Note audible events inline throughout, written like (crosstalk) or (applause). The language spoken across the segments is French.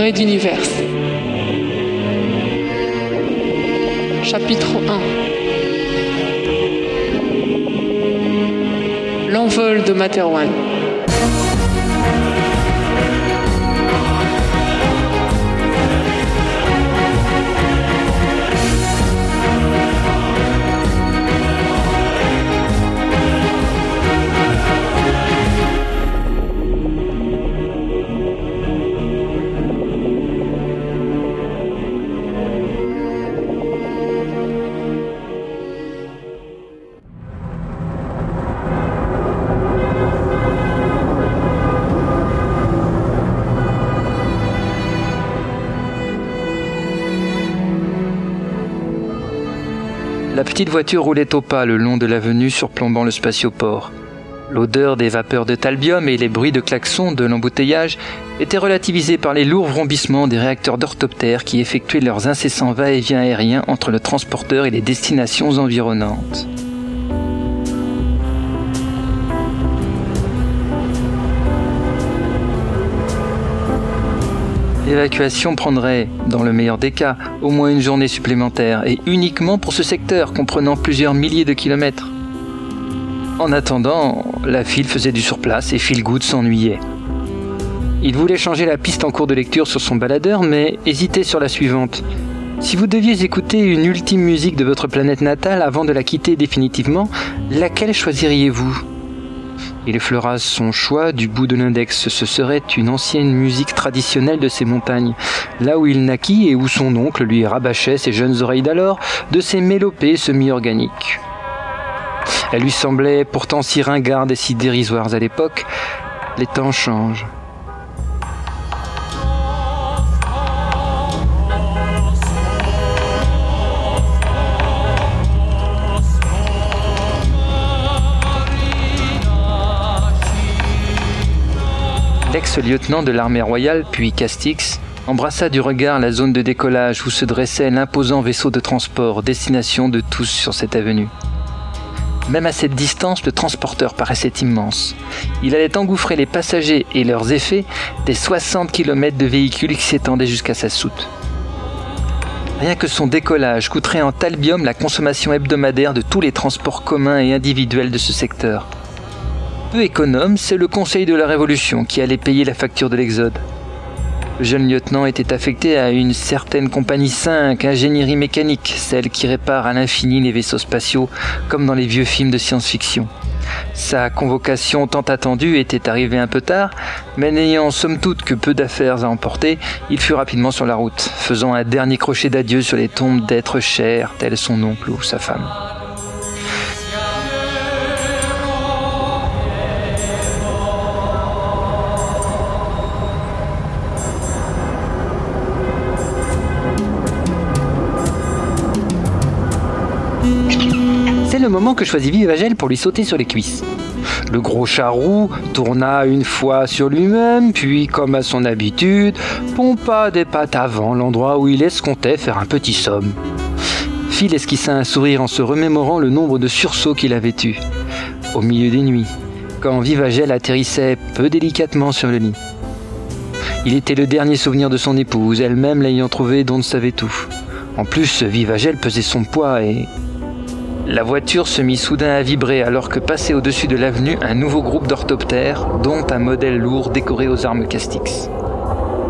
Ray d'univers. Chapitre 1 L'envol de Materwan. Petite voiture roulait au pas le long de l'avenue surplombant le spatioport. L'odeur des vapeurs de talbium et les bruits de klaxons de l'embouteillage étaient relativisés par les lourds vrombissements des réacteurs d'orthoptères qui effectuaient leurs incessants va-et-vient aériens entre le transporteur et les destinations environnantes. L'évacuation prendrait, dans le meilleur des cas, au moins une journée supplémentaire, et uniquement pour ce secteur comprenant plusieurs milliers de kilomètres. En attendant, la file faisait du surplace et Philgood s'ennuyait. Il voulait changer la piste en cours de lecture sur son baladeur, mais hésitait sur la suivante. Si vous deviez écouter une ultime musique de votre planète natale avant de la quitter définitivement, laquelle choisiriez-vous? Il effleura son choix du bout de l'index. Ce serait une ancienne musique traditionnelle de ces montagnes, là où il naquit et où son oncle lui rabâchait ses jeunes oreilles d'alors de ses mélopées semi-organiques. Elle lui semblait pourtant si ringarde et si dérisoire à l'époque. Les temps changent. L'ex-lieutenant de l'armée royale, puis Castix, embrassa du regard la zone de décollage où se dressait l'imposant vaisseau de transport, destination de tous sur cette avenue. Même à cette distance, le transporteur paraissait immense. Il allait engouffrer les passagers et leurs effets des 60 km de véhicules qui s'étendaient jusqu'à sa soute. Rien que son décollage coûterait en talbium la consommation hebdomadaire de tous les transports communs et individuels de ce secteur peu économe, c'est le Conseil de la Révolution qui allait payer la facture de l'Exode. Le jeune lieutenant était affecté à une certaine compagnie 5, ingénierie mécanique, celle qui répare à l'infini les vaisseaux spatiaux, comme dans les vieux films de science-fiction. Sa convocation tant attendue était arrivée un peu tard, mais n'ayant somme toute que peu d'affaires à emporter, il fut rapidement sur la route, faisant un dernier crochet d'adieu sur les tombes d'êtres chers, tels son oncle ou sa femme. Le moment que choisit Vivagel pour lui sauter sur les cuisses. Le gros charroux tourna une fois sur lui-même, puis, comme à son habitude, pompa des pattes avant l'endroit où il escomptait faire un petit somme. Phil esquissa un sourire en se remémorant le nombre de sursauts qu'il avait eus, au milieu des nuits, quand Vivagel atterrissait peu délicatement sur le lit. Il était le dernier souvenir de son épouse, elle-même l'ayant trouvé dont ne savait tout. En plus, Vivagel pesait son poids et, la voiture se mit soudain à vibrer alors que passait au-dessus de l'avenue un nouveau groupe d'orthoptères, dont un modèle lourd décoré aux armes Castix.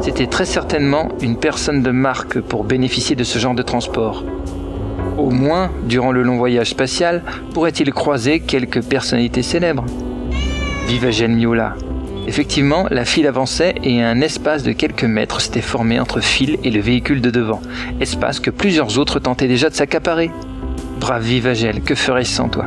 C'était très certainement une personne de marque pour bénéficier de ce genre de transport. Au moins, durant le long voyage spatial, pourrait-il croiser quelques personnalités célèbres? Viva Miola. Effectivement, la file avançait et un espace de quelques mètres s'était formé entre Phil et le véhicule de devant, espace que plusieurs autres tentaient déjà de s'accaparer. Brave Vivagel, que ferais-je sans toi?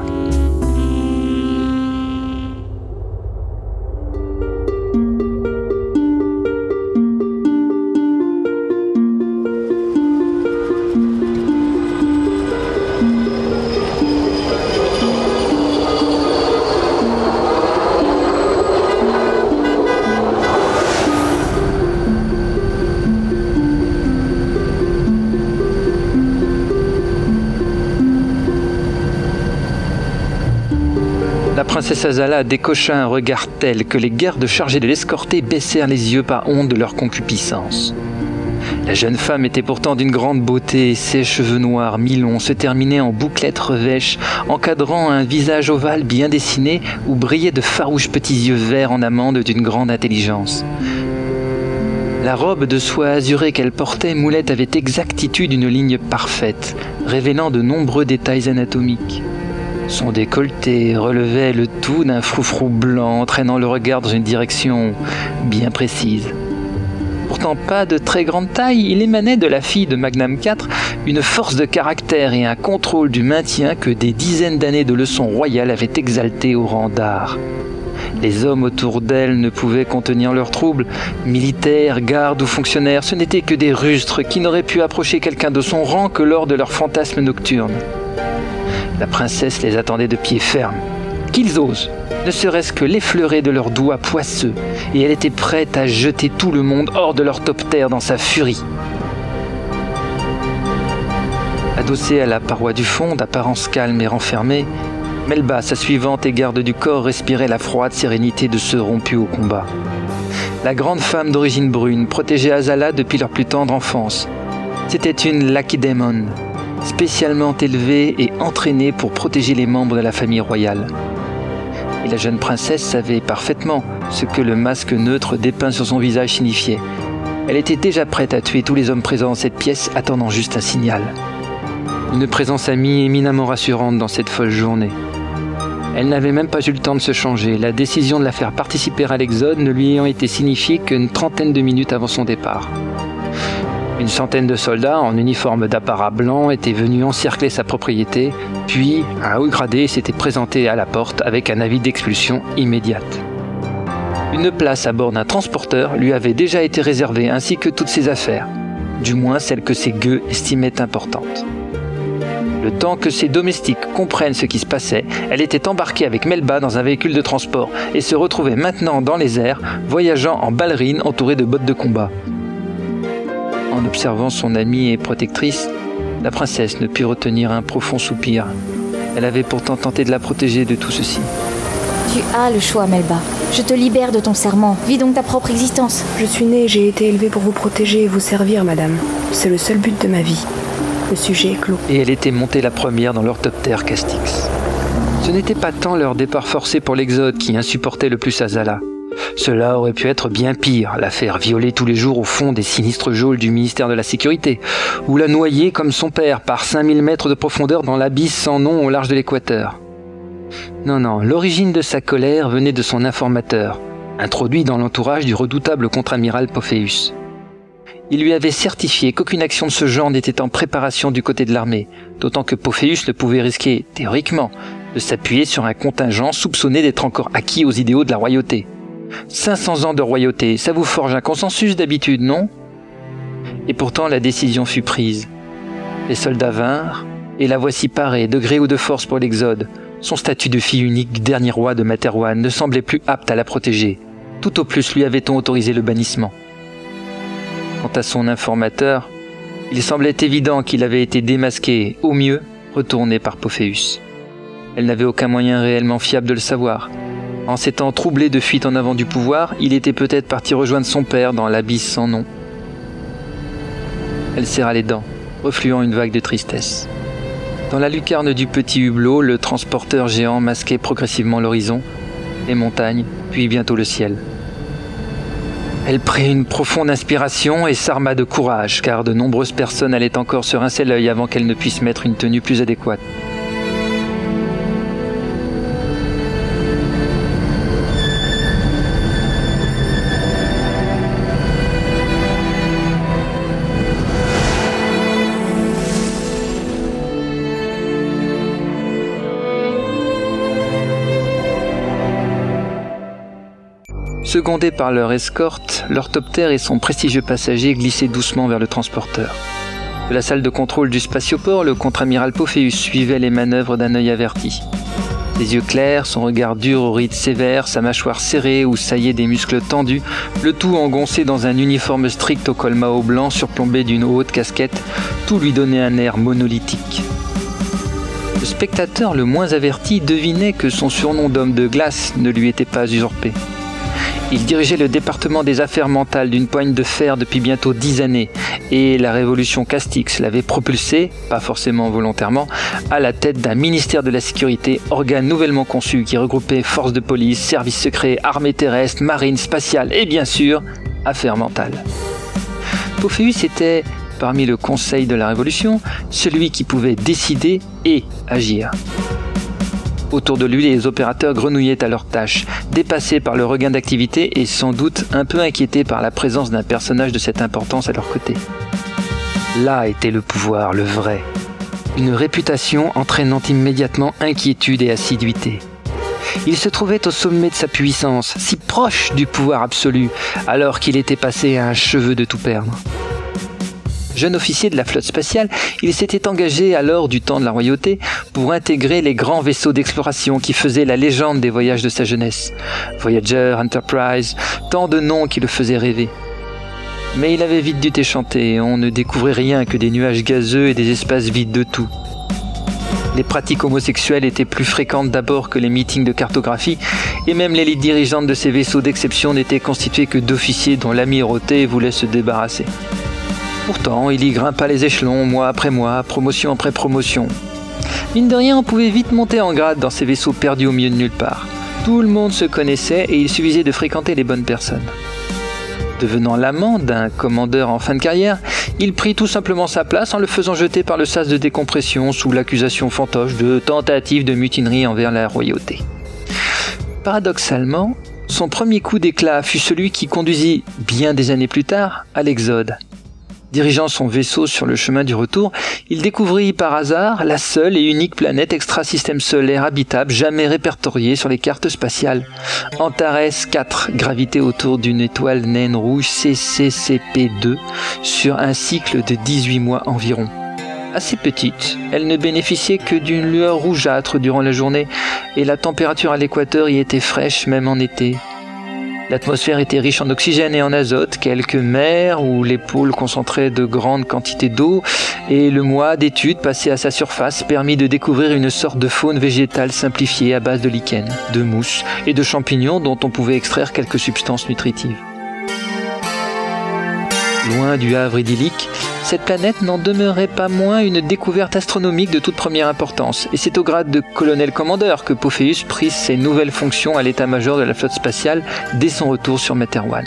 Princesse Azala décocha un regard tel que les gardes chargés de l'escorter baissèrent les yeux par honte de leur concupiscence. La jeune femme était pourtant d'une grande beauté, ses cheveux noirs mi-longs se terminaient en bouclettes revêches, encadrant un visage ovale bien dessiné où brillaient de farouches petits yeux verts en amande d'une grande intelligence. La robe de soie azurée qu'elle portait moulait avec exactitude une ligne parfaite, révélant de nombreux détails anatomiques. Son décolleté relevait le tout d'un froufrou blanc, entraînant le regard dans une direction bien précise. Pourtant pas de très grande taille, il émanait de la fille de Magnam IV une force de caractère et un contrôle du maintien que des dizaines d'années de leçons royales avaient exalté au rang d'art. Les hommes autour d'elle ne pouvaient contenir leurs troubles. Militaires, gardes ou fonctionnaires, ce n'étaient que des rustres qui n'auraient pu approcher quelqu'un de son rang que lors de leurs fantasmes nocturnes. La princesse les attendait de pied ferme. Qu'ils osent, ne serait-ce que l'effleurer de leurs doigts poisseux, et elle était prête à jeter tout le monde hors de leur terre dans sa furie. Adossée à la paroi du fond, d'apparence calme et renfermée, Melba, sa suivante et garde du corps, respirait la froide sérénité de ceux rompus au combat. La grande femme d'origine brune protégeait Azala depuis leur plus tendre enfance. C'était une Lakedemon, spécialement élevée et entraînée pour protéger les membres de la famille royale. Et la jeune princesse savait parfaitement ce que le masque neutre dépeint sur son visage signifiait. Elle était déjà prête à tuer tous les hommes présents dans cette pièce, attendant juste un signal. Une présence amie éminemment rassurante dans cette folle journée. Elle n'avait même pas eu le temps de se changer, la décision de la faire participer à l'exode ne lui ayant été signifiée qu'une trentaine de minutes avant son départ. Une centaine de soldats en uniforme d'apparat blanc étaient venus encercler sa propriété, puis un haut gradé s'était présenté à la porte avec un avis d'expulsion immédiate. Une place à bord d'un transporteur lui avait déjà été réservée ainsi que toutes ses affaires, du moins celles que ses gueux estimaient importantes. Le temps que ses domestiques comprennent ce qui se passait, elle était embarquée avec Melba dans un véhicule de transport et se retrouvait maintenant dans les airs, voyageant en ballerine entourée de bottes de combat. En observant son amie et protectrice, la princesse ne put retenir un profond soupir. Elle avait pourtant tenté de la protéger de tout ceci. Tu as le choix, Melba. Je te libère de ton serment. Vis donc ta propre existence. Je suis née, j'ai été élevée pour vous protéger et vous servir, madame. C'est le seul but de ma vie. Le sujet est clos. Et elle était montée la première dans leur top terre Castix. Ce n'était pas tant leur départ forcé pour l'Exode qui insupportait le plus Azala. Cela aurait pu être bien pire, la faire violer tous les jours au fond des sinistres geôles du ministère de la Sécurité, ou la noyer comme son père par 5000 mètres de profondeur dans l'abysse sans nom au large de l'équateur. Non, non, l'origine de sa colère venait de son informateur, introduit dans l'entourage du redoutable contre-amiral Pophéus. Il lui avait certifié qu'aucune action de ce genre n'était en préparation du côté de l'armée, d'autant que Pophéus ne pouvait risquer, théoriquement, de s'appuyer sur un contingent soupçonné d'être encore acquis aux idéaux de la royauté. 500 ans de royauté, ça vous forge un consensus d'habitude, non? Et pourtant la décision fut prise. Les soldats vinrent, et la voici parée, de gré ou de force pour l'Exode. Son statut de fille unique, dernier roi de Materwan, ne semblait plus apte à la protéger. Tout au plus lui avait-on autorisé le bannissement. Quant à son informateur, il semblait évident qu'il avait été démasqué, au mieux, retourné par Pophéus. Elle n'avait aucun moyen réellement fiable de le savoir. En s'étant troublé de fuite en avant du pouvoir, il était peut-être parti rejoindre son père dans l'abysse sans nom. Elle serra les dents, refluant une vague de tristesse. Dans la lucarne du petit hublot, le transporteur géant masquait progressivement l'horizon, les montagnes, puis bientôt le ciel. Elle prit une profonde inspiration et s'arma de courage, car de nombreuses personnes allaient encore se rincer l'œil avant qu'elle ne puisse mettre une tenue plus adéquate. Secondés par leur escorte, l'orthoptère et son prestigieux passager glissaient doucement vers le transporteur. De la salle de contrôle du spatioport, le contre-amiral Pophéus suivait les manœuvres d'un œil averti. Ses yeux clairs, son regard dur aux rides sévères, sa mâchoire serrée où saillaient des muscles tendus, le tout engoncé dans un uniforme strict au col Mao blanc surplombé d'une haute casquette, tout lui donnait un air monolithique. Le spectateur le moins averti devinait que son surnom d'homme de glace ne lui était pas usurpé. Il dirigeait le département des affaires mentales d'une poigne de fer depuis bientôt dix années, et la révolution Castix l'avait propulsé, pas forcément volontairement, à la tête d'un ministère de la sécurité, organe nouvellement conçu qui regroupait forces de police, services secrets, armées terrestres, marine, spatiale et bien sûr, affaires mentales. Pophéus était, parmi le Conseil de la Révolution, celui qui pouvait décider et agir. Autour de lui, les opérateurs grenouillaient à leur tâche, dépassés par le regain d'activité et sans doute un peu inquiétés par la présence d'un personnage de cette importance à leur côté. Là était le pouvoir, le vrai. Une réputation entraînant immédiatement inquiétude et assiduité. Il se trouvait au sommet de sa puissance, si proche du pouvoir absolu, alors qu'il était passé à un cheveu de tout perdre. Jeune officier de la flotte spatiale, il s'était engagé alors du temps de la royauté pour intégrer les grands vaisseaux d'exploration qui faisaient la légende des voyages de sa jeunesse. Voyager, Enterprise, tant de noms qui le faisaient rêver. Mais il avait vite dû déchanter, on ne découvrait rien que des nuages gazeux et des espaces vides de tout. Les pratiques homosexuelles étaient plus fréquentes d'abord que les meetings de cartographie, et même l'élite dirigeante de ces vaisseaux d'exception n'était constituée que d'officiers dont l'amirauté voulait se débarrasser. Pourtant, il y grimpa les échelons mois après mois, promotion après promotion. Mine de rien, on pouvait vite monter en grade dans ces vaisseaux perdus au milieu de nulle part. Tout le monde se connaissait et il suffisait de fréquenter les bonnes personnes. Devenant l'amant d'un commandeur en fin de carrière, il prit tout simplement sa place en le faisant jeter par le sas de décompression sous l'accusation fantoche de tentative de mutinerie envers la royauté. Paradoxalement, son premier coup d'éclat fut celui qui conduisit, bien des années plus tard, à l'Exode. Dirigeant son vaisseau sur le chemin du retour, il découvrit par hasard la seule et unique planète extra-système solaire habitable jamais répertoriée sur les cartes spatiales. Antares 4 gravité autour d'une étoile naine rouge CCCP2 sur un cycle de 18 mois environ. Assez petite, elle ne bénéficiait que d'une lueur rougeâtre durant la journée et la température à l'équateur y était fraîche même en été. L'atmosphère était riche en oxygène et en azote, quelques mers où les pôles concentraient de grandes quantités d'eau, et le mois d'études passé à sa surface permit de découvrir une sorte de faune végétale simplifiée à base de lichens, de mousses et de champignons dont on pouvait extraire quelques substances nutritives. Loin du havre idyllique, cette planète n'en demeurait pas moins une découverte astronomique de toute première importance, et c'est au grade de colonel-commandeur que Pophéus prit ses nouvelles fonctions à l'état-major de la flotte spatiale dès son retour sur Materwan.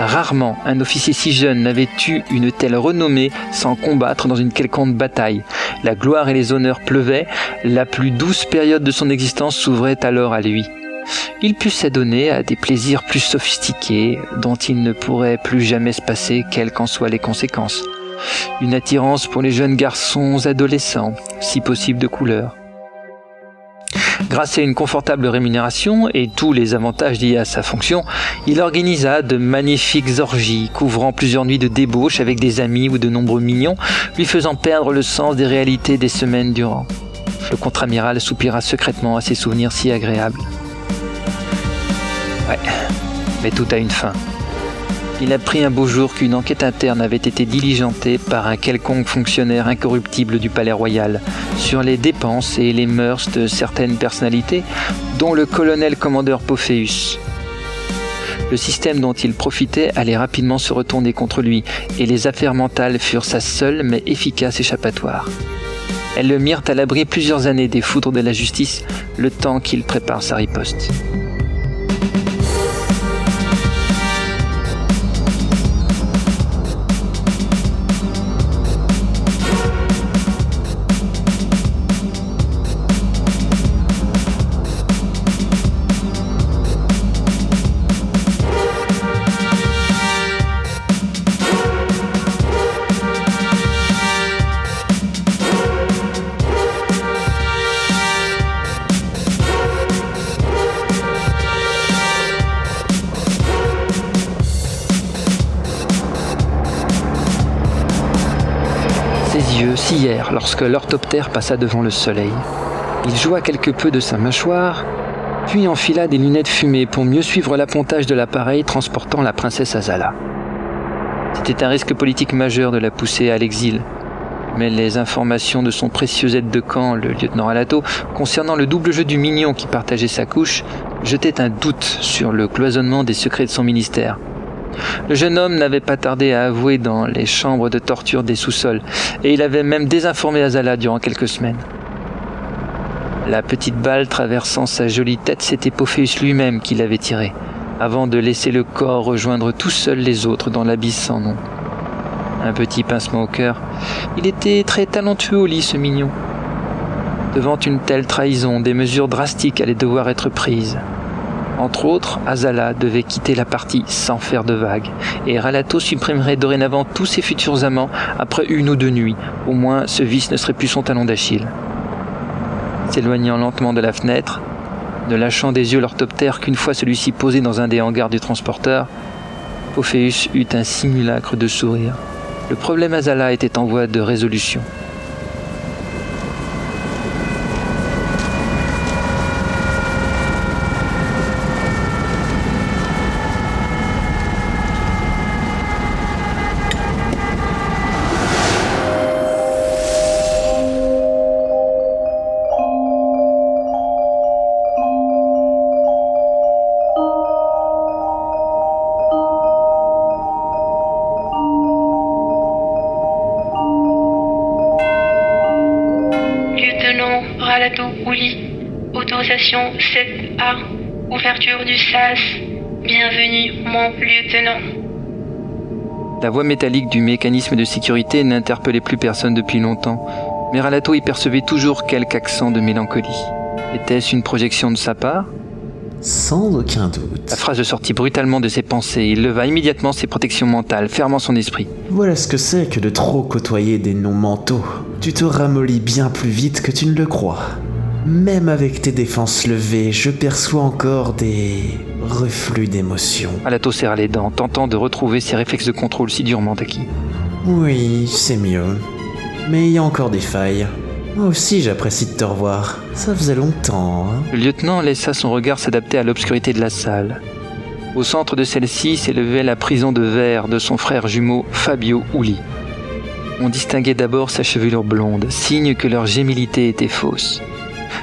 Rarement un officier si jeune n'avait eu une telle renommée sans combattre dans une quelconque bataille. La gloire et les honneurs pleuvaient, la plus douce période de son existence s'ouvrait alors à lui il put s'adonner à des plaisirs plus sophistiqués dont il ne pourrait plus jamais se passer quelles qu'en soient les conséquences. Une attirance pour les jeunes garçons adolescents, si possible de couleur. Grâce à une confortable rémunération et tous les avantages liés à sa fonction, il organisa de magnifiques orgies couvrant plusieurs nuits de débauche avec des amis ou de nombreux mignons, lui faisant perdre le sens des réalités des semaines durant. Le contre-amiral soupira secrètement à ces souvenirs si agréables. Ouais, mais tout a une fin. Il apprit un beau jour qu'une enquête interne avait été diligentée par un quelconque fonctionnaire incorruptible du palais royal sur les dépenses et les mœurs de certaines personnalités, dont le colonel-commandeur Pophéus. Le système dont il profitait allait rapidement se retourner contre lui, et les affaires mentales furent sa seule mais efficace échappatoire. Elles le mirent à l'abri plusieurs années des foudres de la justice, le temps qu'il prépare sa riposte. Lorsque l'orthoptère passa devant le soleil. Il joua quelque peu de sa mâchoire, puis enfila des lunettes fumées pour mieux suivre l'appontage de l'appareil transportant la princesse Azala. C'était un risque politique majeur de la pousser à l'exil, Mais les informations de son précieux aide de camp, le lieutenant Alato, concernant le double jeu du mignon qui partageait sa couche, jetaient un doute sur le cloisonnement des secrets de son ministère. Le jeune homme n'avait pas tardé à avouer dans les chambres de torture des sous-sols, et il avait même désinformé Azala durant quelques semaines. La petite balle traversant sa jolie tête, c'était Pophéus lui-même qui l'avait tirée, avant de laisser le corps rejoindre tout seul les autres dans l'abysse sans nom. Un petit pincement au cœur. Il était très talentueux au lit, ce mignon. Devant une telle trahison, des mesures drastiques allaient devoir être prises. Entre autres, Azala devait quitter la partie sans faire de vagues, et Ralato supprimerait dorénavant tous ses futurs amants après une ou deux nuits. Au moins, ce vice ne serait plus son talon d'Achille. S'éloignant lentement de la fenêtre, ne lâchant des yeux l'orthoptère qu'une fois celui-ci posé dans un des hangars du transporteur, Ophéus eut un simulacre de sourire. Le problème Azala était en voie de résolution. Autorisation 7A. Ouverture du SAS. Bienvenue, mon lieutenant. La voix métallique du mécanisme de sécurité n'interpellait plus personne depuis longtemps, mais Ralato y percevait toujours quelque accent de mélancolie. Était-ce une projection de sa part? Sans aucun doute. La phrase sortit brutalement de ses pensées. Il leva immédiatement ses protections mentales, fermant son esprit. Voilà ce que c'est que de trop côtoyer des noms mentaux. Tu te ramollis bien plus vite que tu ne le crois. Même avec tes défenses levées, je perçois encore des reflux d'émotions. Alato serra les dents, tentant de retrouver ses réflexes de contrôle si durement acquis. Oui, c'est mieux. Mais il y a encore des failles. Moi aussi, j'apprécie de te revoir. Ça faisait longtemps. Hein Le lieutenant laissa son regard s'adapter à l'obscurité de la salle. Au centre de celle-ci s'élevait la prison de verre de son frère jumeau Fabio Uli. On distinguait d'abord sa chevelure blonde, signe que leur gémilité était fausse.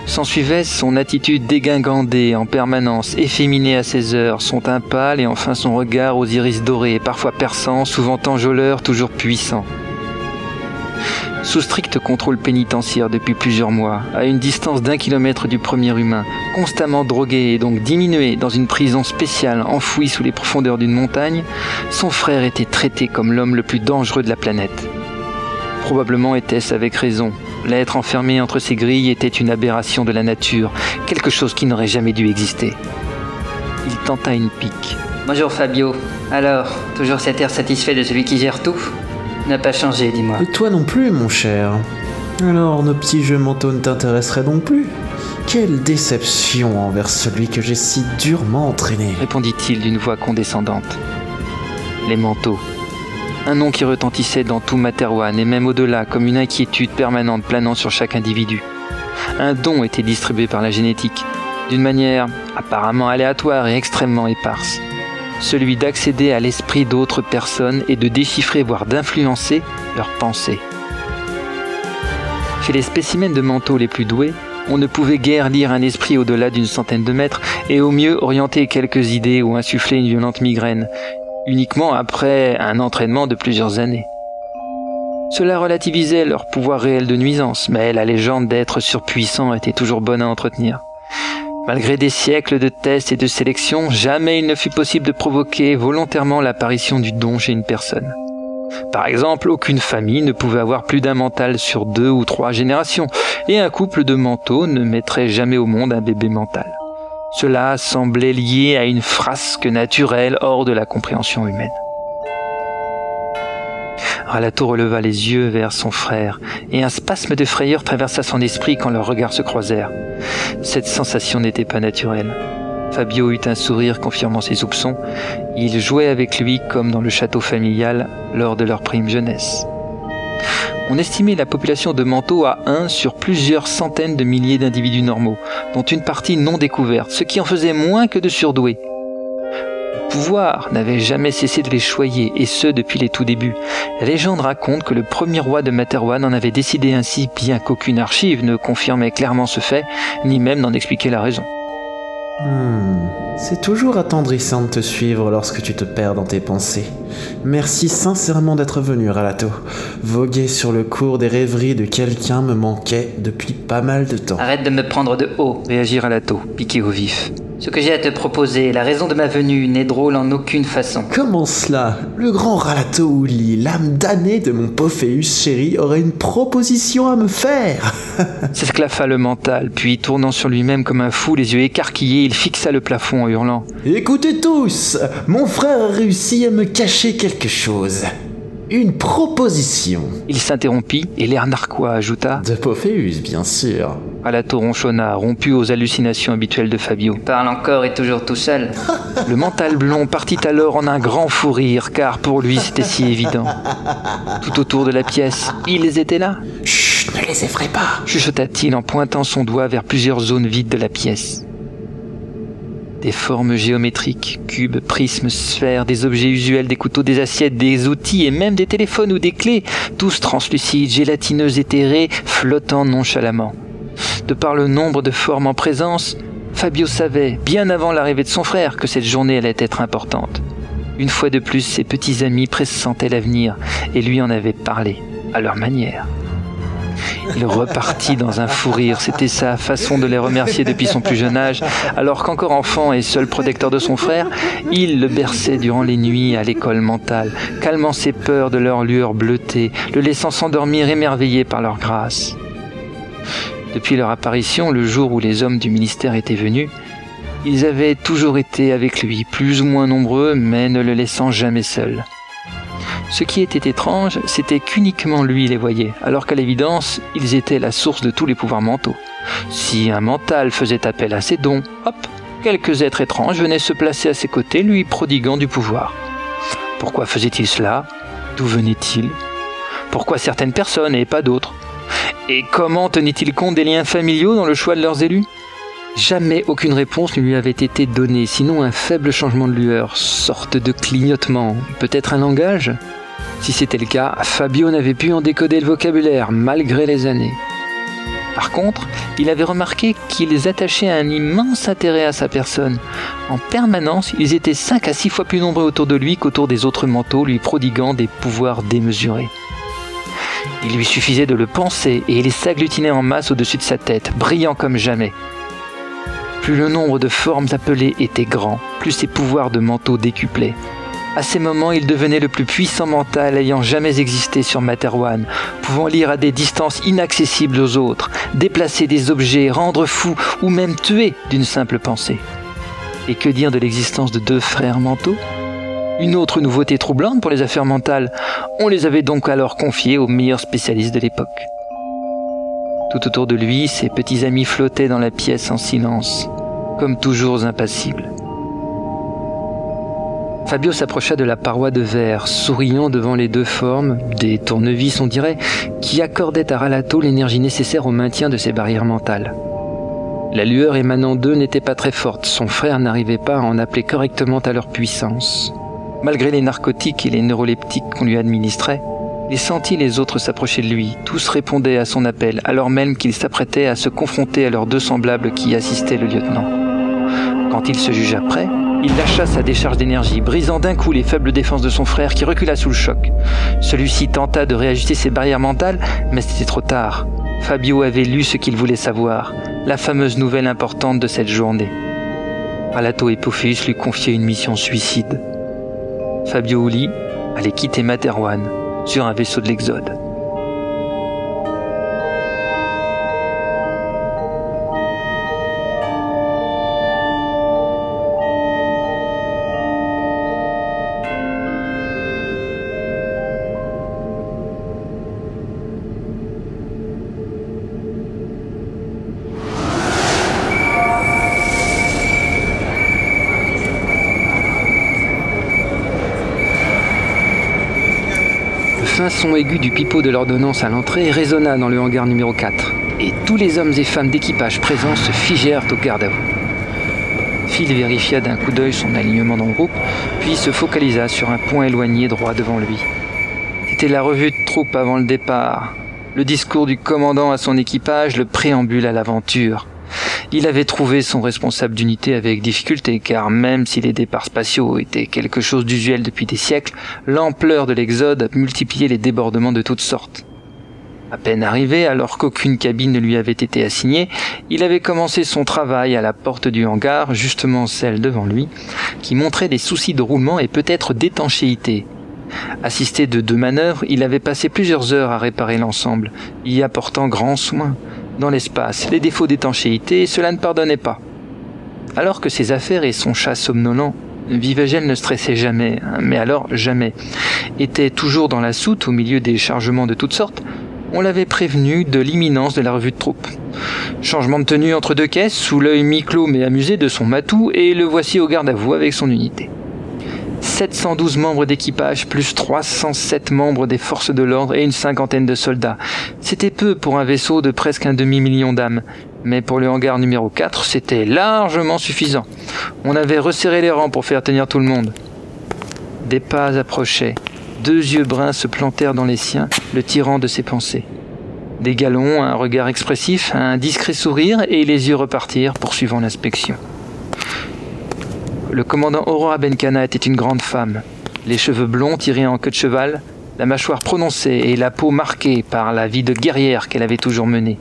S'ensuivait son attitude dégingandée en permanence, efféminée à ses heures, son teint pâle et enfin son regard aux iris dorés, parfois perçants, souvent enjôleurs, toujours puissants. Sous strict contrôle pénitentiaire depuis plusieurs mois, à une distance d'un kilomètre du premier humain, constamment drogué et donc diminué dans une prison spéciale enfouie sous les profondeurs d'une montagne, son frère était traité comme l'homme le plus dangereux de la planète. Probablement était-ce avec raison, L'être enfermé entre ces grilles était une aberration de la nature, quelque chose qui n'aurait jamais dû exister. Il tenta une pique. Bonjour Fabio. Alors, toujours cet air satisfait de celui qui gère tout N'a pas changé, dis-moi. Et toi non plus, mon cher. Alors, nos petits jeux mentaux ne t'intéresseraient donc plus Quelle déception envers celui que j'ai si durement entraîné répondit-il d'une voix condescendante. Les manteaux, un nom qui retentissait dans tout Materwan et même au-delà comme une inquiétude permanente planant sur chaque individu. Un don était distribué par la génétique, d'une manière apparemment aléatoire et extrêmement éparse. Celui d'accéder à l'esprit d'autres personnes et de déchiffrer voire d'influencer leurs pensées. Chez les spécimens de manteaux les plus doués, on ne pouvait guère lire un esprit au-delà d'une centaine de mètres et au mieux orienter quelques idées ou insuffler une violente migraine, uniquement après un entraînement de plusieurs années. Cela relativisait leur pouvoir réel de nuisance, mais la légende d'être surpuissant était toujours bonne à entretenir. Malgré des siècles de tests et de sélections, jamais il ne fut possible de provoquer volontairement l'apparition du don chez une personne. Par exemple, aucune famille ne pouvait avoir plus d'un mental sur deux ou trois générations, et un couple de manteaux ne mettrait jamais au monde un bébé mental. Cela semblait lié à une frasque naturelle hors de la compréhension humaine. Ralato releva les yeux vers son frère, et un spasme de frayeur traversa son esprit quand leurs regards se croisèrent. Cette sensation n'était pas naturelle. Fabio eut un sourire confirmant ses soupçons. Il jouait avec lui comme dans le château familial lors de leur prime jeunesse on estimait la population de Manteau à 1 sur plusieurs centaines de milliers d'individus normaux, dont une partie non découverte, ce qui en faisait moins que de surdoués. Le pouvoir n'avait jamais cessé de les choyer, et ce depuis les tout débuts. La légende raconte que le premier roi de Materwan en avait décidé ainsi, bien qu'aucune archive ne confirmait clairement ce fait, ni même n'en expliquait la raison. Hmm, c'est toujours attendrissant de te suivre lorsque tu te perds dans tes pensées. Merci sincèrement d'être venu, Ralato. Voguer sur le cours des rêveries de quelqu'un me manquait depuis pas mal de temps. Arrête de me prendre de haut. Réagit Ralato, piqué au vif. Ce que j'ai à te proposer, la raison de ma venue, n'est drôle en aucune façon. Comment cela? Le grand Ralato Ouli, l'âme damnée de mon Pophéus chéri, aurait une proposition à me faire? (laughs) S'esclaffa le mental, puis tournant sur lui-même comme un fou, les yeux écarquillés, il fixa le plafond en hurlant. Écoutez tous Mon frère a réussi à me cacher quelque chose. Une proposition. Il s'interrompit et l'air narquois ajouta De Pophéus, bien sûr. Ralato ronchonna, rompu aux hallucinations habituelles de Fabio. Parle encore et toujours tout seul. (laughs) Le mental blond partit alors en un grand fou rire, car pour lui c'était si évident. Tout autour de la pièce, ils étaient là, Chut, ne les effraie pas chuchota-t-il en pointant son doigt vers plusieurs zones vides de la pièce. Des formes géométriques, cubes, prismes, sphères, des objets usuels, des couteaux, des assiettes, des outils et même des téléphones ou des clés, tous translucides, gélatineux, éthérés, flottant nonchalamment. De par le nombre de formes en présence, Fabio savait, bien avant l'arrivée de son frère, que cette journée allait être importante. Une fois de plus, ses petits amis pressentaient l'avenir et lui en avaient parlé, à leur manière. Il repartit dans un fou rire, c'était sa façon de les remercier depuis son plus jeune âge, alors qu'encore enfant et seul protecteur de son frère, il le berçait durant les nuits à l'école mentale, calmant ses peurs de leur lueur bleutée, le laissant s'endormir émerveillé par leur grâce. Depuis leur apparition, le jour où les hommes du ministère étaient venus, ils avaient toujours été avec lui, plus ou moins nombreux, mais ne le laissant jamais seul. Ce qui était étrange, c'était qu'uniquement lui les voyait, alors qu'à l'évidence, ils étaient la source de tous les pouvoirs mentaux. Si un mental faisait appel à ses dons, hop, quelques êtres étranges venaient se placer à ses côtés, lui prodiguant du pouvoir. Pourquoi faisait-il cela? D'où venait-il? Pourquoi certaines personnes et pas d'autres? Et comment tenait-il compte des liens familiaux dans le choix de leurs élus? Jamais aucune réponse ne lui avait été donnée, sinon un faible changement de lueur, sorte de clignotement, peut-être un langage? Si c'était le cas, Fabio n'avait pu en décoder le vocabulaire, malgré les années. Par contre, il avait remarqué qu'ils attachaient un immense intérêt à sa personne. En permanence, ils étaient cinq à six fois plus nombreux autour de lui qu'autour des autres manteaux, lui prodiguant des pouvoirs démesurés. Il lui suffisait de le penser et il s'agglutinait en masse au-dessus de sa tête, brillant comme jamais. Plus le nombre de formes appelées était grand, plus ses pouvoirs de manteau décuplaient. À ces moments, il devenait le plus puissant mental ayant jamais existé sur Materwan, pouvant lire à des distances inaccessibles aux autres, déplacer des objets, rendre fou ou même tuer d'une simple pensée. Et que dire de l'existence de deux frères mentaux? Une autre nouveauté troublante pour les affaires mentales, on les avait donc alors confiés aux meilleurs spécialistes de l'époque. Tout autour de lui, ses petits amis flottaient dans la pièce en silence, comme toujours impassibles. Fabio s'approcha de la paroi de verre, souriant devant les deux formes, des tournevis on dirait, qui accordaient à Ralato l'énergie nécessaire au maintien de ses barrières mentales. La lueur émanant d'eux n'était pas très forte, son frère n'arrivait pas à en appeler correctement à leur puissance. Malgré les narcotiques et les neuroleptiques qu'on lui administrait, il sentit les autres s'approcher de lui. Tous répondaient à son appel, alors même qu'il s'apprêtait à se confronter à leurs deux semblables qui assistaient le lieutenant. Quand il se jugea prêt, il lâcha sa décharge d'énergie, brisant d'un coup les faibles défenses de son frère qui recula sous le choc. Celui-ci tenta de réajuster ses barrières mentales, mais c'était trop tard. Fabio avait lu ce qu'il voulait savoir, la fameuse nouvelle importante de cette journée. Palato et Pophéus lui confiaient une mission suicide. Fabio Uli allait quitter Materwan sur un vaisseau de l'Exode. Aigu du pipeau de l'ordonnance à l'entrée résonna dans le hangar numéro 4, et tous les hommes et femmes d'équipage présents se figèrent au garde à vous. Phil vérifia d'un coup d'œil son alignement dans le groupe, puis se focalisa sur un point éloigné droit devant lui. C'était la revue de troupe avant le départ, le discours du commandant à son équipage, le préambule à l'aventure. Il avait trouvé son responsable d'unité avec difficulté, car même si les départs spatiaux étaient quelque chose d'usuel depuis des siècles, l'ampleur de l'exode multipliait les débordements de toutes sortes. À peine arrivé, alors qu'aucune cabine ne lui avait été assignée, il avait commencé son travail à la porte du hangar, justement celle devant lui, qui montrait des soucis de roulement et peut-être d'étanchéité. Assisté de deux manœuvres, il avait passé plusieurs heures à réparer l'ensemble, y apportant grand soin. Dans l'espace, les défauts d'étanchéité, cela ne pardonnait pas. Alors que ses affaires et son chat somnolent, Vivagel ne stressait jamais, mais alors jamais, était toujours dans la soute au milieu des chargements de toutes sortes, on l'avait prévenu de l'imminence de la revue de troupe. Changement de tenue entre deux caisses, sous l'œil mi-clos mais amusé de son matou, et le voici au garde à vous avec son unité. 712 membres d'équipage plus 307 membres des forces de l'ordre et une cinquantaine de soldats. C'était peu pour un vaisseau de presque un demi-million d'âmes. Mais pour le hangar numéro 4, c'était largement suffisant. On avait resserré les rangs pour faire tenir tout le monde. Des pas approchaient. Deux yeux bruns se plantèrent dans les siens, le tirant de ses pensées. Des galons, un regard expressif, un discret sourire, et les yeux repartirent, poursuivant l'inspection. Le commandant Aurora Benkana était une grande femme. Les cheveux blonds tirés en queue de cheval, la mâchoire prononcée et la peau marquée par la vie de guerrière qu'elle avait toujours menée.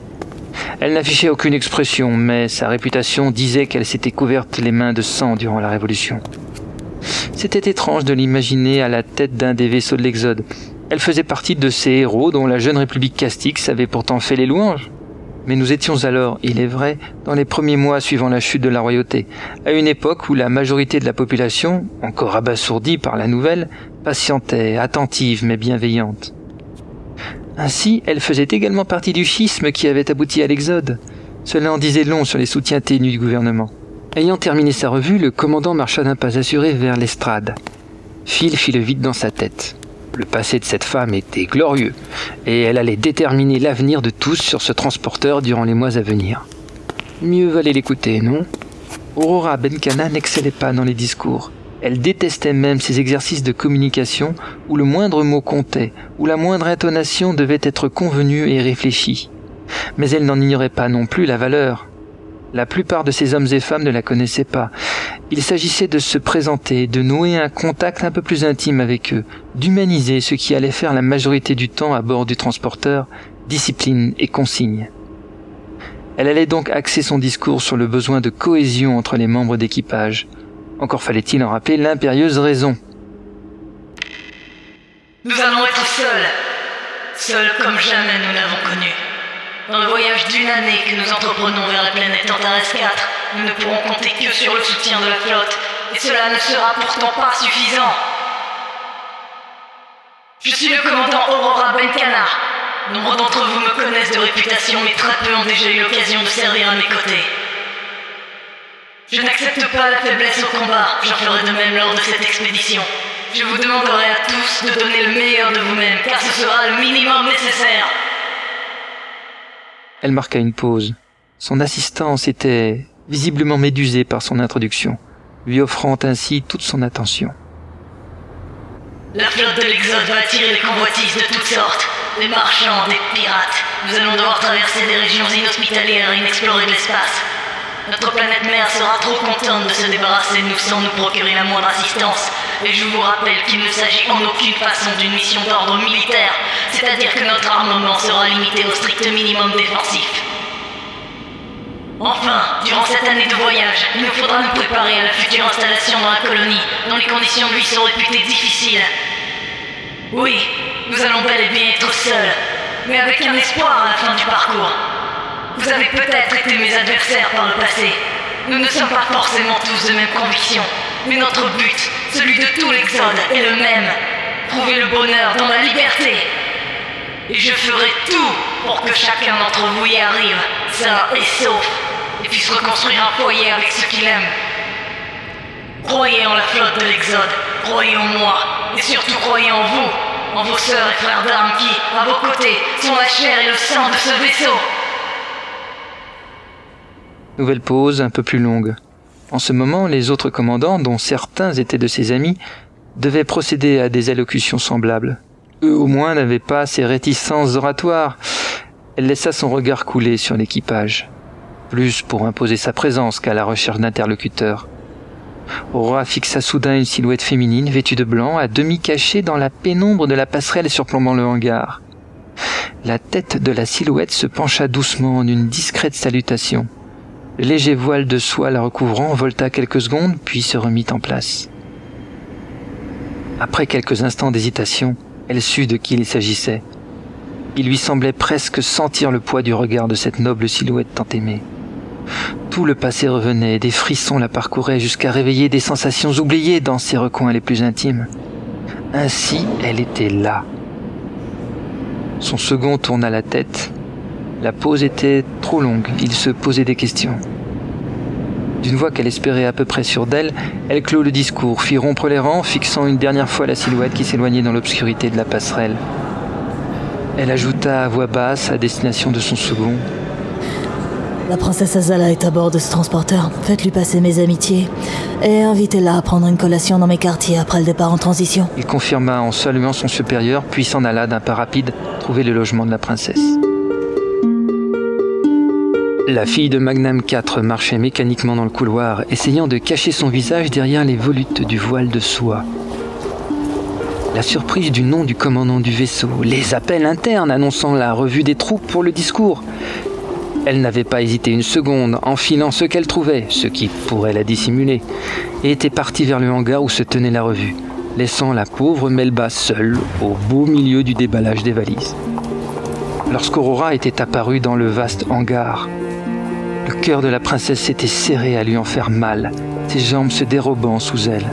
Elle n'affichait aucune expression, mais sa réputation disait qu'elle s'était couverte les mains de sang durant la Révolution. C'était étrange de l'imaginer à la tête d'un des vaisseaux de l'Exode. Elle faisait partie de ces héros dont la jeune République Castix avait pourtant fait les louanges. Mais nous étions alors, il est vrai, dans les premiers mois suivant la chute de la royauté, à une époque où la majorité de la population, encore abasourdie par la nouvelle, patientait, attentive mais bienveillante. Ainsi, elle faisait également partie du schisme qui avait abouti à l'exode. Cela en disait long sur les soutiens ténus du gouvernement. Ayant terminé sa revue, le commandant marcha d'un pas assuré vers l'estrade. Phil fit le vide dans sa tête. Le passé de cette femme était glorieux, et elle allait déterminer l'avenir de tous sur ce transporteur durant les mois à venir. Mieux valait l'écouter, non? Aurora Benkana n'excellait pas dans les discours. Elle détestait même ces exercices de communication où le moindre mot comptait, où la moindre intonation devait être convenue et réfléchie. Mais elle n'en ignorait pas non plus la valeur. La plupart de ces hommes et femmes ne la connaissaient pas. Il s'agissait de se présenter, de nouer un contact un peu plus intime avec eux, d'humaniser ce qui allait faire la majorité du temps à bord du transporteur, discipline et consigne. Elle allait donc axer son discours sur le besoin de cohésion entre les membres d'équipage. Encore fallait-il en rappeler l'impérieuse raison. Nous allons être seuls, seuls comme jamais nous l'avons connu. Dans le voyage d'une année que nous entreprenons vers la planète Antares 4, nous ne pourrons compter que sur le soutien de la flotte, et cela ne sera pourtant pas suffisant. Je suis le commandant Aurora Benkana. Nombre d'entre vous me connaissent de réputation, mais très peu ont déjà eu l'occasion de servir à mes côtés. Je n'accepte pas la faiblesse au combat, j'en ferai de même lors de cette expédition. Je vous demanderai à tous de donner le meilleur de vous-même, car ce sera le minimum nécessaire. Elle marqua une pause. Son assistance était visiblement médusée par son introduction, lui offrant ainsi toute son attention. La flotte de l'Exode va attirer les convoitises de toutes sortes, des marchands, des pirates. Nous allons devoir traverser des régions inhospitalières et inexplorées de l'espace. Notre planète mère sera trop contente de se débarrasser de nous sans nous procurer la moindre assistance. Et je vous rappelle qu'il ne s'agit en aucune façon d'une mission d'ordre militaire, c'est-à-dire que notre armement sera limité au strict minimum défensif. Enfin, durant cette année de voyage, il nous faudra nous préparer à la future installation dans la colonie, dont les conditions de vie sont réputées difficiles. Oui, nous allons bel et bien être seuls, mais avec un espoir à la fin du parcours. Vous avez peut-être été mes adversaires par le passé. Nous ne sommes pas forcément tous de même conviction, mais notre but, celui de tout l'Exode, est le même. Trouver le bonheur dans la liberté. Et je ferai tout pour que chacun d'entre vous y arrive, sain et sauf, et puisse reconstruire un foyer avec ceux qu'il aime. Croyez en la flotte de l'Exode, croyez en moi, et surtout croyez en vous, en vos sœurs et frères d'armes qui, à vos côtés, sont la chair et le sang de ce vaisseau. Nouvelle pause, un peu plus longue. En ce moment, les autres commandants, dont certains étaient de ses amis, devaient procéder à des allocutions semblables. Eux au moins n'avaient pas ces réticences oratoires. Elle laissa son regard couler sur l'équipage, plus pour imposer sa présence qu'à la recherche d'interlocuteurs. Aurora fixa soudain une silhouette féminine vêtue de blanc, à demi cachée dans la pénombre de la passerelle surplombant le hangar. La tête de la silhouette se pencha doucement en une discrète salutation. Le léger voile de soie la recouvrant volta quelques secondes, puis se remit en place. Après quelques instants d'hésitation, elle sut de qui il s'agissait. Il lui semblait presque sentir le poids du regard de cette noble silhouette tant aimée. Tout le passé revenait, des frissons la parcouraient jusqu'à réveiller des sensations oubliées dans ses recoins les plus intimes. Ainsi, elle était là. Son second tourna la tête. La pause était trop longue, il se posait des questions. D'une voix qu'elle espérait à peu près sûre d'elle, elle clôt le discours, fit rompre les rangs, fixant une dernière fois la silhouette qui s'éloignait dans l'obscurité de la passerelle. Elle ajouta à voix basse à destination de son second la princesse Azala est à bord de ce transporteur. Faites-lui passer mes amitiés et invitez-la à prendre une collation dans mes quartiers après le départ en transition. Il confirma en saluant son supérieur, puis s'en alla d'un pas rapide trouver le logement de la princesse. La fille de Magnam IV marchait mécaniquement dans le couloir, essayant de cacher son visage derrière les volutes du voile de soie. La surprise du nom du commandant du vaisseau, les appels internes annonçant la revue des troupes pour le discours, elle n'avait pas hésité une seconde, enfilant ce qu'elle trouvait, ce qui pourrait la dissimuler, et était partie vers le hangar où se tenait la revue, laissant la pauvre Melba seule au beau milieu du déballage des valises. Lorsqu'Aurora était apparue dans le vaste hangar, le cœur de la princesse s'était serré à lui en faire mal, ses jambes se dérobant sous elle.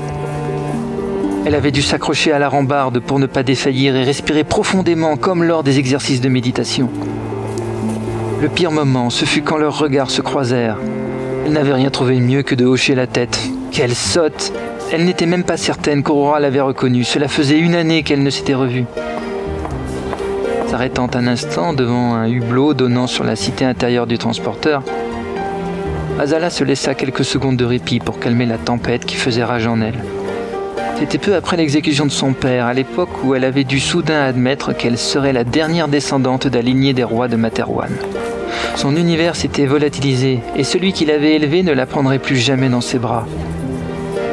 Elle avait dû s'accrocher à la rambarde pour ne pas défaillir et respirer profondément comme lors des exercices de méditation. Le pire moment, ce fut quand leurs regards se croisèrent. Elle n'avait rien trouvé mieux que de hocher la tête. Quelle sotte Elle n'était même pas certaine qu'Aurora l'avait reconnue. Cela faisait une année qu'elle ne s'était revue. S'arrêtant un instant devant un hublot donnant sur la cité intérieure du transporteur, Azala se laissa quelques secondes de répit pour calmer la tempête qui faisait rage en elle. C'était peu après l'exécution de son père, à l'époque où elle avait dû soudain admettre qu'elle serait la dernière descendante de la lignée des rois de Materwan. Son univers s'était volatilisé, et celui qui l'avait élevée ne la prendrait plus jamais dans ses bras.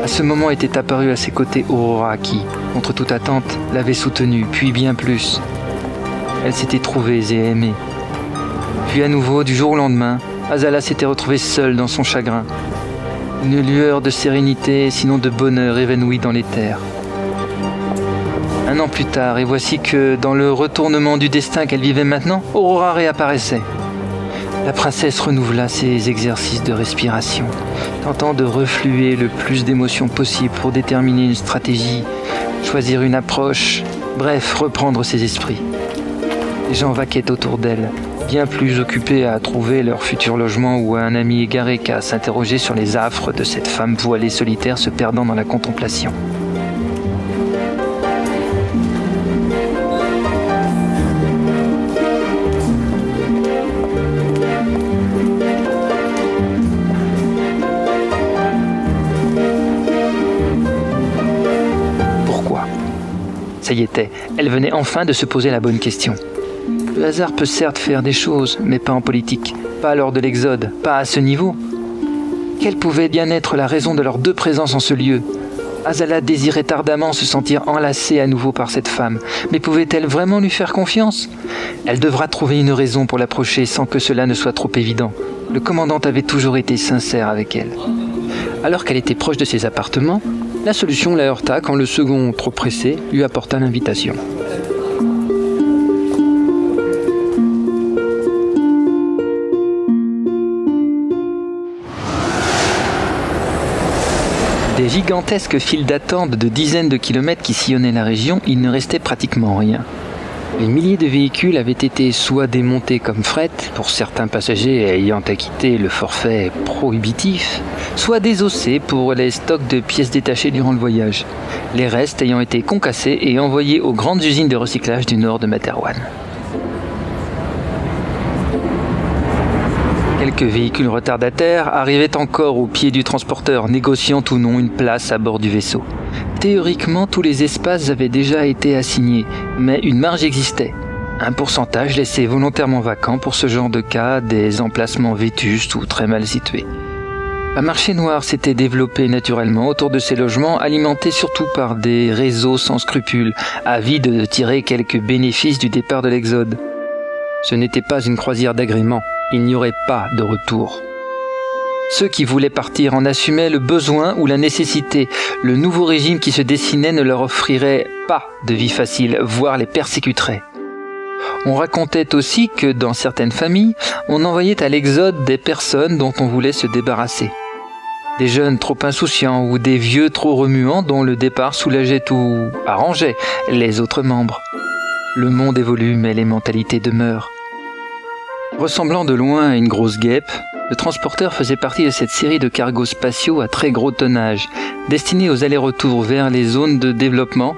À ce moment était apparue à ses côtés Aurora qui, contre toute attente, l'avait soutenue, puis bien plus. Elle s'était trouvée et aimée. Puis à nouveau, du jour au lendemain, Azala s'était retrouvée seule dans son chagrin, une lueur de sérénité, sinon de bonheur évanouie dans les terres. Un an plus tard, et voici que, dans le retournement du destin qu'elle vivait maintenant, Aurora réapparaissait. La princesse renouvela ses exercices de respiration, tentant de refluer le plus d'émotions possible pour déterminer une stratégie, choisir une approche, bref, reprendre ses esprits. Les gens vaquaient autour d'elle, bien plus occupés à trouver leur futur logement ou à un ami égaré qu'à s'interroger sur les affres de cette femme voilée solitaire se perdant dans la contemplation. Pourquoi? Ça y était, elle venait enfin de se poser la bonne question. Le hasard peut certes faire des choses, mais pas en politique, pas lors de l'Exode, pas à ce niveau. Quelle pouvait bien être la raison de leurs deux présences en ce lieu? Azala désirait ardemment se sentir enlacée à nouveau par cette femme, mais pouvait-elle vraiment lui faire confiance? Elle devra trouver une raison pour l'approcher sans que cela ne soit trop évident. Le commandant avait toujours été sincère avec elle. Alors qu'elle était proche de ses appartements, la solution la heurta quand le second, trop pressé, lui apporta l'invitation. Des gigantesques files d'attente de dizaines de kilomètres qui sillonnaient la région, il ne restait pratiquement rien. Les milliers de véhicules avaient été soit démontés comme fret, pour certains passagers ayant acquitté le forfait prohibitif, soit désossés pour les stocks de pièces détachées durant le voyage, les restes ayant été concassés et envoyés aux grandes usines de recyclage du nord de Materwan. Quelques véhicules retardataires arrivaient encore au pied du transporteur, négociant ou non une place à bord du vaisseau. Théoriquement, tous les espaces avaient déjà été assignés, mais une marge existait. Un pourcentage laissé volontairement vacant pour ce genre de cas, des emplacements vétustes ou très mal situés. Un marché noir s'était développé naturellement autour de ces logements, alimentés surtout par des réseaux sans scrupules, avides de tirer quelques bénéfices du départ de l'Exode. Ce n'était pas une croisière d'agrément, il n'y aurait pas de retour. Ceux qui voulaient partir en assumaient le besoin ou la nécessité. Le nouveau régime qui se dessinait ne leur offrirait pas de vie facile, voire les persécuterait. On racontait aussi que dans certaines familles, on envoyait à l'exode des personnes dont on voulait se débarrasser des jeunes trop insouciants ou des vieux trop remuants dont le départ soulageait ou arrangeait les autres membres. Le monde évolue mais les mentalités demeurent. Ressemblant de loin à une grosse guêpe, le transporteur faisait partie de cette série de cargos spatiaux à très gros tonnage, destinés aux allers-retours vers les zones de développement,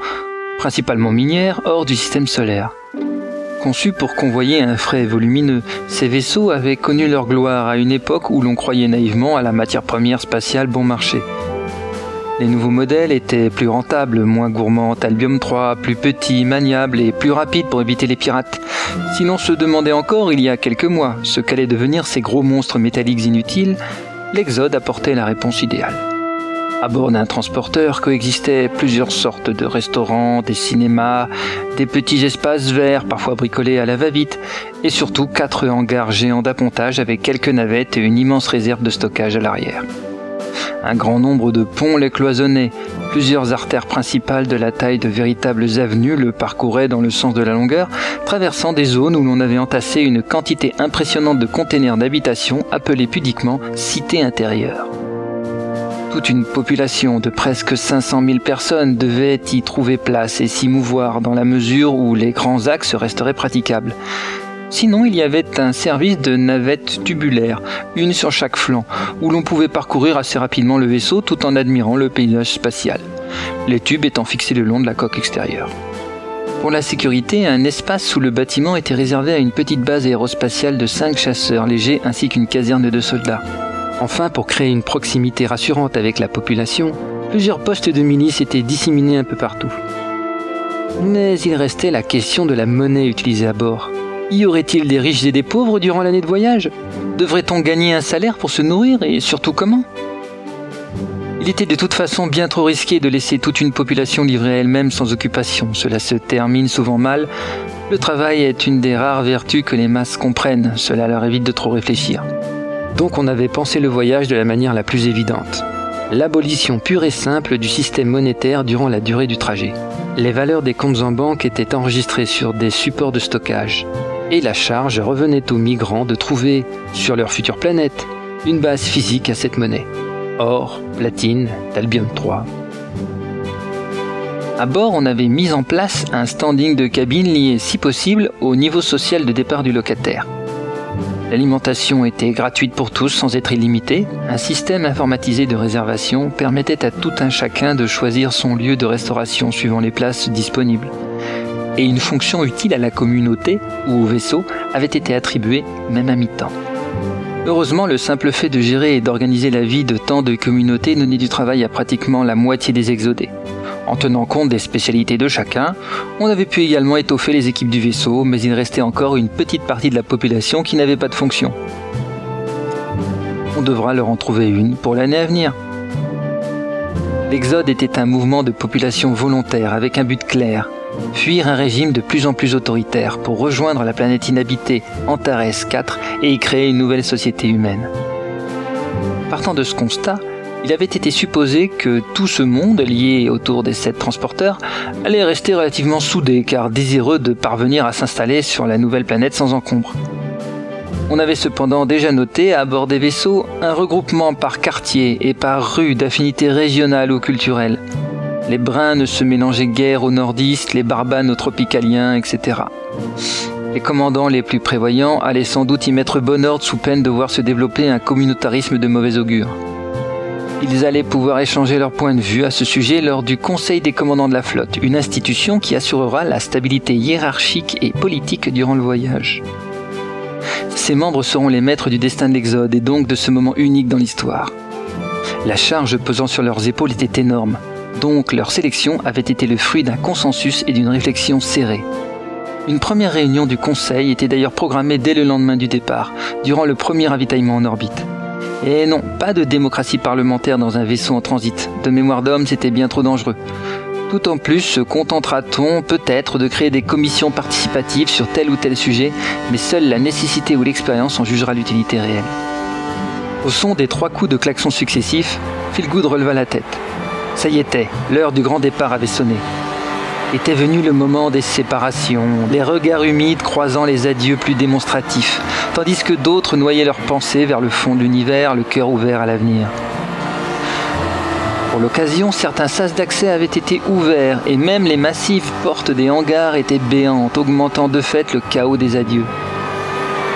principalement minières, hors du système solaire. Conçus pour convoyer un frais volumineux, ces vaisseaux avaient connu leur gloire à une époque où l'on croyait naïvement à la matière première spatiale bon marché. Les nouveaux modèles étaient plus rentables, moins gourmands, Albium 3, plus petits, maniables et plus rapides pour éviter les pirates. Si l'on se demandait encore il y a quelques mois ce qu'allaient devenir ces gros monstres métalliques inutiles, l'Exode apportait la réponse idéale. À bord d'un transporteur coexistaient plusieurs sortes de restaurants, des cinémas, des petits espaces verts, parfois bricolés à la va-vite, et surtout quatre hangars géants d'appontage avec quelques navettes et une immense réserve de stockage à l'arrière. Un grand nombre de ponts les cloisonnaient, plusieurs artères principales de la taille de véritables avenues le parcouraient dans le sens de la longueur, traversant des zones où l'on avait entassé une quantité impressionnante de containers d'habitation appelés pudiquement cités intérieures. Toute une population de presque 500 000 personnes devait y trouver place et s'y mouvoir dans la mesure où les grands axes resteraient praticables. Sinon, il y avait un service de navettes tubulaires, une sur chaque flanc, où l'on pouvait parcourir assez rapidement le vaisseau tout en admirant le paysage spatial, les tubes étant fixés le long de la coque extérieure. Pour la sécurité, un espace sous le bâtiment était réservé à une petite base aérospatiale de 5 chasseurs légers ainsi qu'une caserne de soldats. Enfin, pour créer une proximité rassurante avec la population, plusieurs postes de milice étaient disséminés un peu partout. Mais il restait la question de la monnaie utilisée à bord. Y aurait-il des riches et des pauvres durant l'année de voyage? Devrait-on gagner un salaire pour se nourrir et surtout comment? Il était de toute façon bien trop risqué de laisser toute une population livrée à elle-même sans occupation. Cela se termine souvent mal. Le travail est une des rares vertus que les masses comprennent. Cela leur évite de trop réfléchir. Donc on avait pensé le voyage de la manière la plus évidente. L'abolition pure et simple du système monétaire durant la durée du trajet. Les valeurs des comptes en banque étaient enregistrées sur des supports de stockage. Et la charge revenait aux migrants de trouver, sur leur future planète, une base physique à cette monnaie. Or, platine, Talbium 3. À bord, on avait mis en place un standing de cabine lié, si possible, au niveau social de départ du locataire. L'alimentation était gratuite pour tous sans être illimitée. Un système informatisé de réservation permettait à tout un chacun de choisir son lieu de restauration suivant les places disponibles. Et une fonction utile à la communauté ou au vaisseau avait été attribuée même à mi-temps. Heureusement, le simple fait de gérer et d'organiser la vie de tant de communautés donnait du travail à pratiquement la moitié des exodés. En tenant compte des spécialités de chacun, on avait pu également étoffer les équipes du vaisseau, mais il restait encore une petite partie de la population qui n'avait pas de fonction. On devra leur en trouver une pour l'année à venir. L'exode était un mouvement de population volontaire avec un but clair, fuir un régime de plus en plus autoritaire pour rejoindre la planète inhabitée Antares 4 et y créer une nouvelle société humaine. Partant de ce constat, il avait été supposé que tout ce monde lié autour des sept transporteurs allait rester relativement soudé car désireux de parvenir à s'installer sur la nouvelle planète sans encombre. On avait cependant déjà noté à bord des vaisseaux un regroupement par quartier et par rue d'affinités régionales ou culturelles. Les bruns ne se mélangeaient guère aux nordistes, les barbanes aux tropicaliens, etc. Les commandants les plus prévoyants allaient sans doute y mettre bon ordre sous peine de voir se développer un communautarisme de mauvais augure. Ils allaient pouvoir échanger leur point de vue à ce sujet lors du Conseil des commandants de la flotte, une institution qui assurera la stabilité hiérarchique et politique durant le voyage. Ses membres seront les maîtres du destin de l'Exode et donc de ce moment unique dans l'histoire. La charge pesant sur leurs épaules était énorme, donc leur sélection avait été le fruit d'un consensus et d'une réflexion serrée. Une première réunion du Conseil était d'ailleurs programmée dès le lendemain du départ, durant le premier ravitaillement en orbite. Et non, pas de démocratie parlementaire dans un vaisseau en transit. De mémoire d'homme, c'était bien trop dangereux. Tout en plus, se contentera-t-on peut-être de créer des commissions participatives sur tel ou tel sujet, mais seule la nécessité ou l'expérience en jugera l'utilité réelle. Au son des trois coups de klaxon successifs, Philgood releva la tête. Ça y était, l'heure du grand départ avait sonné. Était venu le moment des séparations, les regards humides croisant les adieux plus démonstratifs, tandis que d'autres noyaient leurs pensées vers le fond de l'univers, le cœur ouvert à l'avenir. Pour l'occasion, certains sas d'accès avaient été ouverts et même les massives portes des hangars étaient béantes, augmentant de fait le chaos des adieux.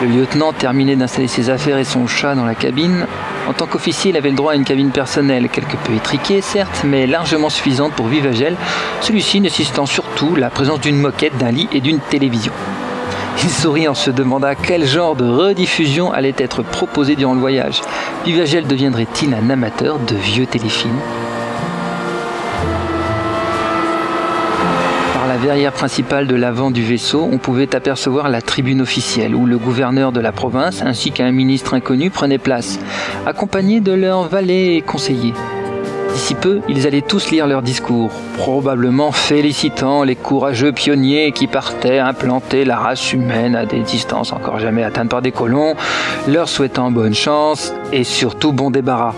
Le lieutenant terminait d'installer ses affaires et son chat dans la cabine en tant qu'officier, il avait le droit à une cabine personnelle, quelque peu étriquée certes, mais largement suffisante pour Vivagel, celui-ci nécessitant surtout la présence d'une moquette, d'un lit et d'une télévision. Il sourit en se demanda quel genre de rediffusion allait être proposé durant le voyage. Vivagel deviendrait-il un amateur de vieux téléfilms? Verrière principale de l'avant du vaisseau, on pouvait apercevoir la tribune officielle où le gouverneur de la province ainsi qu'un ministre inconnu prenaient place, accompagnés de leurs valets et conseillers. D'ici peu, ils allaient tous lire leur discours, probablement félicitant les courageux pionniers qui partaient implanter la race humaine à des distances encore jamais atteintes par des colons, leur souhaitant bonne chance et surtout bon débarras.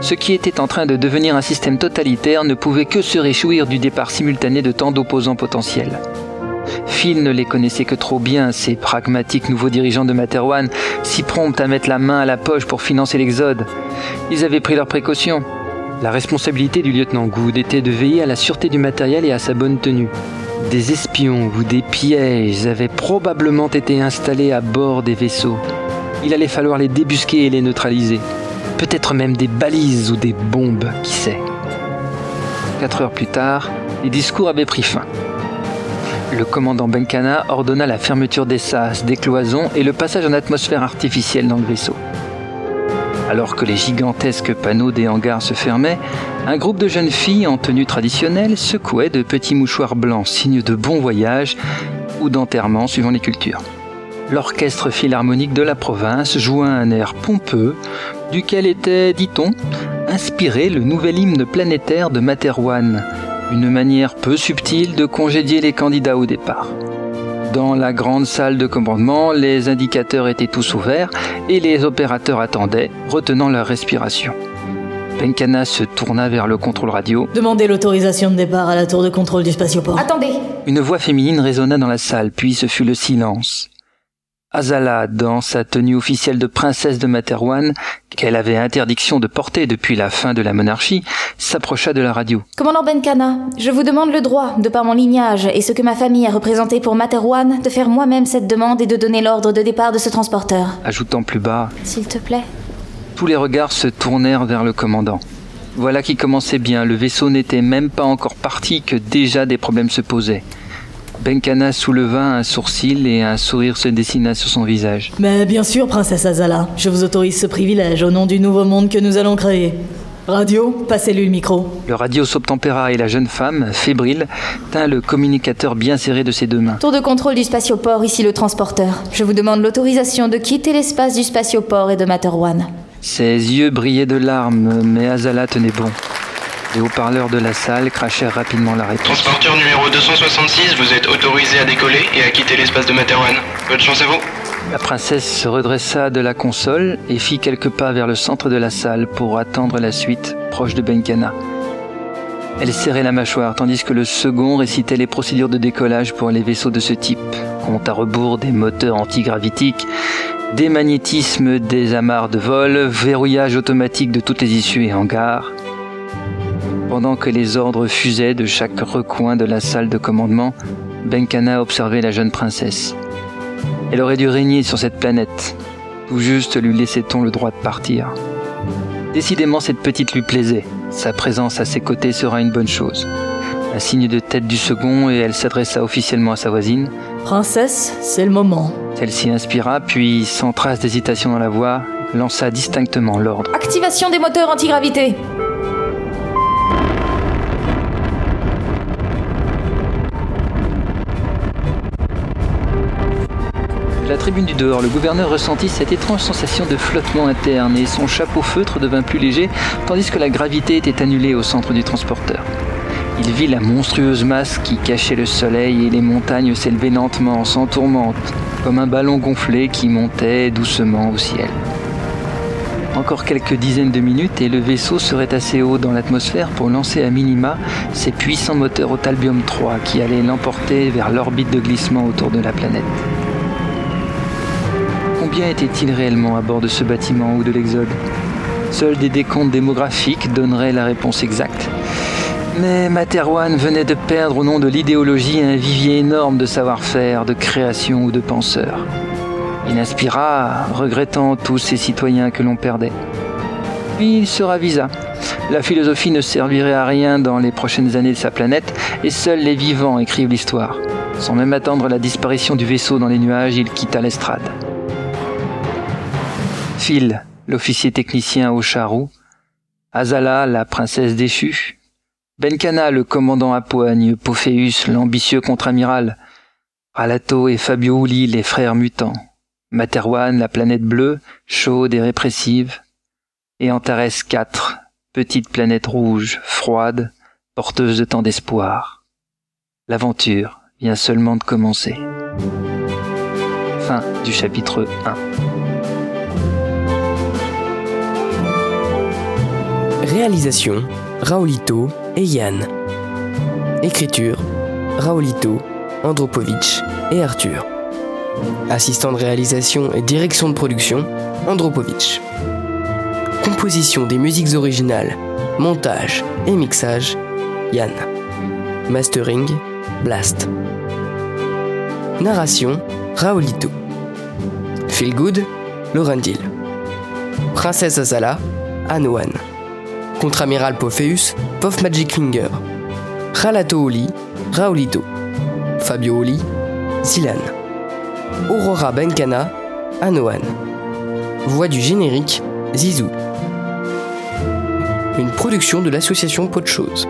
Ce qui était en train de devenir un système totalitaire ne pouvait que se réjouir du départ simultané de tant d'opposants potentiels. Phil ne les connaissait que trop bien, ces pragmatiques nouveaux dirigeants de Materwan, si prompts à mettre la main à la poche pour financer l'exode. Ils avaient pris leurs précautions. La responsabilité du lieutenant Good était de veiller à la sûreté du matériel et à sa bonne tenue. Des espions ou des pièges avaient probablement été installés à bord des vaisseaux. Il allait falloir les débusquer et les neutraliser peut-être même des balises ou des bombes, qui sait. Quatre heures plus tard, les discours avaient pris fin. Le commandant Benkana ordonna la fermeture des sas, des cloisons et le passage en atmosphère artificielle dans le vaisseau. Alors que les gigantesques panneaux des hangars se fermaient, un groupe de jeunes filles en tenue traditionnelle secouait de petits mouchoirs blancs, signe de bon voyage ou d'enterrement suivant les cultures. L'orchestre philharmonique de la province joua un air pompeux duquel était, dit-on, inspiré le nouvel hymne planétaire de Materwan, une manière peu subtile de congédier les candidats au départ. Dans la grande salle de commandement, les indicateurs étaient tous ouverts et les opérateurs attendaient, retenant leur respiration. Penkana se tourna vers le contrôle radio. Demandez l'autorisation de départ à la tour de contrôle du spatioport. Attendez Une voix féminine résonna dans la salle, puis ce fut le silence. Azala, dans sa tenue officielle de princesse de Materwan, qu'elle avait interdiction de porter depuis la fin de la monarchie, s'approcha de la radio. Commandant Benkana, je vous demande le droit, de par mon lignage et ce que ma famille a représenté pour Materwan, de faire moi-même cette demande et de donner l'ordre de départ de ce transporteur. Ajoutant plus bas. S'il te plaît. Tous les regards se tournèrent vers le commandant. Voilà qui commençait bien, le vaisseau n'était même pas encore parti que déjà des problèmes se posaient. Benkana souleva un sourcil et un sourire se dessina sur son visage. Mais bien sûr, princesse Azala, je vous autorise ce privilège au nom du nouveau monde que nous allons créer. Radio, passez-lui le micro. Le radio s'obtempéra et la jeune femme, fébrile, tint le communicateur bien serré de ses deux mains. Tour de contrôle du spatioport, ici le transporteur. Je vous demande l'autorisation de quitter l'espace du spatioport et de Materwan. Ses yeux brillaient de larmes, mais Azala tenait bon. Les haut-parleurs de la salle crachèrent rapidement la réponse. Transporteur numéro 266, vous êtes autorisé à décoller et à quitter l'espace de Materwan. Bonne chance à vous. La princesse se redressa de la console et fit quelques pas vers le centre de la salle pour attendre la suite, proche de Benkana. Elle serrait la mâchoire tandis que le second récitait les procédures de décollage pour les vaisseaux de ce type, compte à rebours des moteurs antigravitiques, des magnétismes des amarres de vol, verrouillage automatique de toutes les issues et hangars, pendant que les ordres fusaient de chaque recoin de la salle de commandement, Benkana observait la jeune princesse. Elle aurait dû régner sur cette planète. Tout juste lui laissait-on le droit de partir. Décidément, cette petite lui plaisait. Sa présence à ses côtés sera une bonne chose. Un signe de tête du second et elle s'adressa officiellement à sa voisine. Princesse, c'est le moment. Celle-ci inspira, puis, sans trace d'hésitation dans la voix, lança distinctement l'ordre. Activation des moteurs antigravité. La tribune du dehors, le gouverneur ressentit cette étrange sensation de flottement interne et son chapeau feutre devint plus léger, tandis que la gravité était annulée au centre du transporteur. Il vit la monstrueuse masse qui cachait le soleil et les montagnes s'élever lentement, sans tourmente, comme un ballon gonflé qui montait doucement au ciel. Encore quelques dizaines de minutes et le vaisseau serait assez haut dans l'atmosphère pour lancer à minima ses puissants moteurs au Talbium 3 qui allaient l'emporter vers l'orbite de glissement autour de la planète. Combien était-il réellement à bord de ce bâtiment ou de l'Exode? Seuls des décomptes démographiques donneraient la réponse exacte. Mais Materwan venait de perdre au nom de l'idéologie un vivier énorme de savoir-faire, de création ou de penseurs. Il inspira, regrettant tous ces citoyens que l'on perdait. Puis il se ravisa. La philosophie ne servirait à rien dans les prochaines années de sa planète, et seuls les vivants écrivent l'histoire. Sans même attendre la disparition du vaisseau dans les nuages, il quitta l'estrade. Phil, l'officier technicien au charou, Azala, la princesse déchue, Benkana, le commandant à poigne, Pophéus, l'ambitieux contre-amiral, Ralato et Fabio Uli, les frères mutants, Materwan, la planète bleue, chaude et répressive, et Antares 4, petite planète rouge, froide, porteuse de tant d'espoir. L'aventure vient seulement de commencer. Fin du chapitre 1. Réalisation Raolito et Yann. Écriture Raolito, Andropovitch et Arthur. Assistant de réalisation et direction de production Andropovitch. Composition des musiques originales, montage et mixage Yann. Mastering Blast. Narration Raolito. Feel Good Laurendil. Princesse Azala Anoan. Contre-amiral Pophéus, Pof Magic. Ralato Oli, Raolito. Fabio Oli, Zilan. Aurora Benkana, Anoan. Voix du générique, Zizou. Une production de l'association Pot de.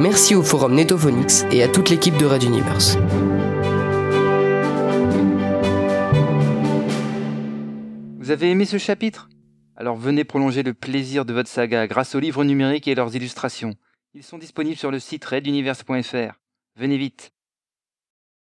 Merci au forum Netophonics et à toute l'équipe de Red Universe. Vous avez aimé ce chapitre? Alors venez prolonger le plaisir de votre saga grâce aux livres numériques et leurs illustrations. Ils sont disponibles sur le site reduniverse.fr. Venez vite